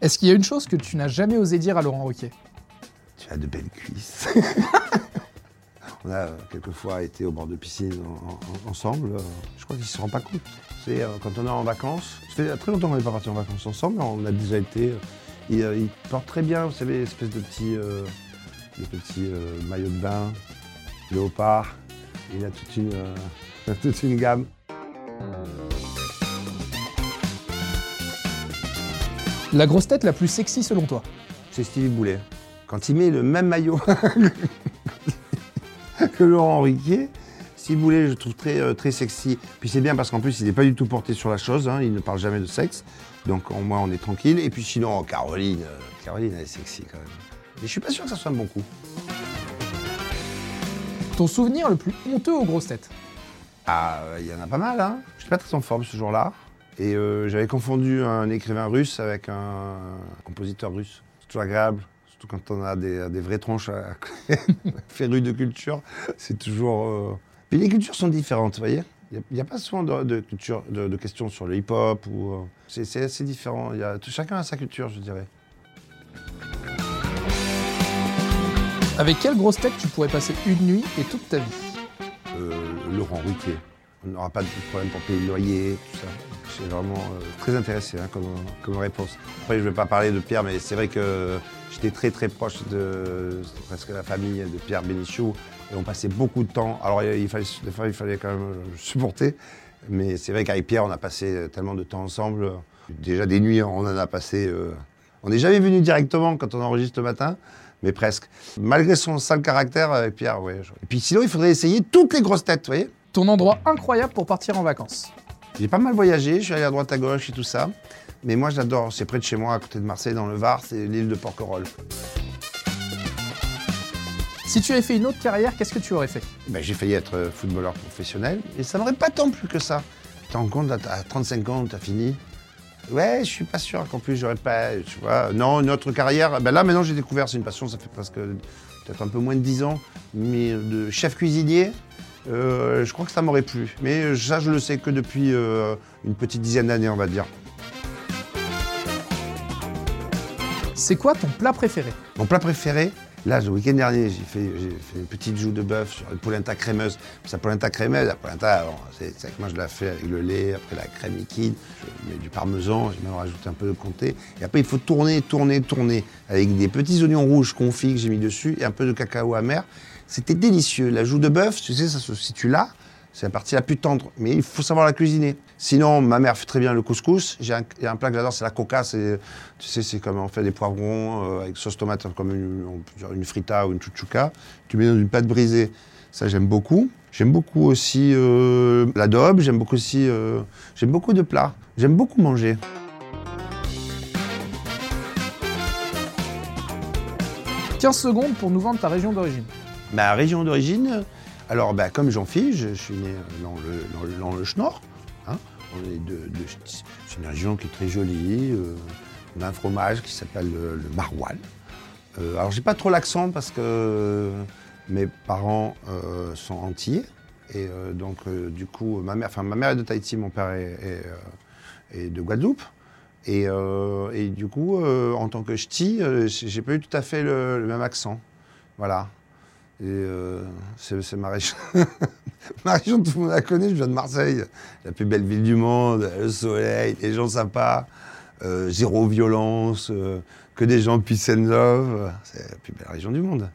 Est-ce qu'il y a une chose que tu n'as jamais osé dire à Laurent Ruquier? Tu as de belles cuisses. On a euh, quelquefois été au bord de piscine en- en- ensemble. Je crois qu'il ne se rend pas compte. C'est euh, quand on est en vacances. Ça fait très longtemps qu'on n'est pas partis en vacances ensemble, on a déjà été. euh, Il, euh, il porte très bien, vous savez, espèce de petits, euh, de petits euh, maillots de bain, léopard. Il a toute une, euh, toute une gamme. La grosse tête la plus sexy selon toi C'est Stevie Boulet. Quand il met le même maillot que Laurent Riquier, Stevie Boulet, je le trouve très, euh, très sexy. Puis c'est bien parce qu'en plus, il n'est pas du tout porté sur la chose. hein, il ne parle jamais de sexe. Donc au moins, on est tranquille. Et puis sinon, Caroline, euh, Caroline, elle est sexy quand même. Mais je suis pas sûr que ça soit un bon coup. Ton souvenir le plus honteux aux grosses têtes? Ah, il y en a pas mal, hein. Je suis pas très en forme ce jour-là. Et euh, j'avais confondu un écrivain russe avec un compositeur russe. C'est toujours agréable, surtout quand on a des, des vraies tronches à férus de culture. C'est toujours. euh, Puis les cultures sont différentes, vous voyez. Il n'y a, pas souvent de, de culture, de, de questions sur le hip-hop ou. euh, C'est assez différent. Y a, chacun a sa culture, je dirais. Avec quelle grosse tête tu pourrais passer une nuit et toute ta vie? Euh, Laurent Ruquier. On n'aura pas de problème pour payer le loyer, tout ça. Suis vraiment euh, très intéressé hein, comme, réponse. Après, je ne vais pas parler de Pierre, mais c'est vrai que j'étais très très proche de presque la famille de Pierre Bénichou et on passait beaucoup de temps. Alors, il fallait, des fois, il fallait quand même euh, supporter, mais c'est vrai qu'avec Pierre, on a passé tellement de temps ensemble. Déjà des nuits, on en a passé. euh, On n'est jamais venu directement quand on enregistre le matin, mais presque. Malgré son sale caractère, avec Pierre, ouais. Et puis sinon, il faudrait essayer toutes les grosses têtes, Ton endroit incroyable pour partir en vacances J'ai pas mal voyagé, je suis allé à droite à gauche et tout ça. Mais moi, j'adore, c'est près de chez moi, à côté de Marseille, dans le Var, c'est l'île de Porquerolles. Si tu avais fait une autre carrière, qu'est-ce que tu aurais fait? Ben, j'ai failli être euh, footballeur professionnel, et ça m'aurait pas tant plu que ça. Tu te rends compte, à à 35 ans, t'as fini Ouais, je suis pas sûr qu'en plus j'aurais pas, tu vois. Non, une autre carrière, ben là maintenant j'ai découvert, c'est une passion, ça fait presque peut-être un peu moins de 10 ans, mais de chef cuisinier, euh, je crois que ça m'aurait plu. Mais ça, je le sais que depuis euh, une petite dizaine d'années, on va dire. C'est quoi ton plat préféré? Mon plat préféré, là, le week-end dernier, j'ai fait, j'ai fait une petite joue de bœuf sur une polenta crémeuse. Sa polenta crémeuse, la polenta, bon, c'est c'est que moi je la fais avec le lait, après la crème liquide, du parmesan, j'ai même rajouté un peu de comté. Et après, il faut tourner, tourner, tourner avec des petits oignons rouges confits que j'ai mis dessus et un peu de cacao amer. C'était délicieux. La joue de bœuf, tu sais, ça se situe là. C'est la partie la plus tendre, mais il faut savoir la cuisiner. Sinon, ma mère fait très bien le couscous. J'ai un, plat que j'adore, c'est la coca. Tu sais, c'est comme on fait des poivrons euh, avec sauce tomate, comme une frita ou une chouchouka. Tu mets dans une pâte brisée. Ça, j'aime beaucoup. J'aime beaucoup aussi euh, l'adobe. J'aime beaucoup aussi, euh, j'aime beaucoup de plats. J'aime beaucoup manger. 15 secondes pour nous vendre ta région d'origine. Ma région d'origine, alors bah, comme Jean-Philippe, je, je suis né dans le, dans le, dans le Schnorr. hein. C'est une région qui est très jolie. euh, on a un fromage qui s'appelle le, le maroilles. Euh, alors j'ai pas trop l'accent parce que mes parents euh, sont antillais. Et euh, donc euh, du coup, ma mère, ma mère est de Tahiti, mon père est, de Guadeloupe. Et, du coup, en tant que ch'ti, j'ai pas eu tout à fait le- même accent. Voilà. C'est ma région. ma région, tout le monde la connaît, je viens de Marseille. La plus belle ville du monde, le soleil, les gens sympas, zéro violence, que des gens peace and love. C'est la plus belle région du monde.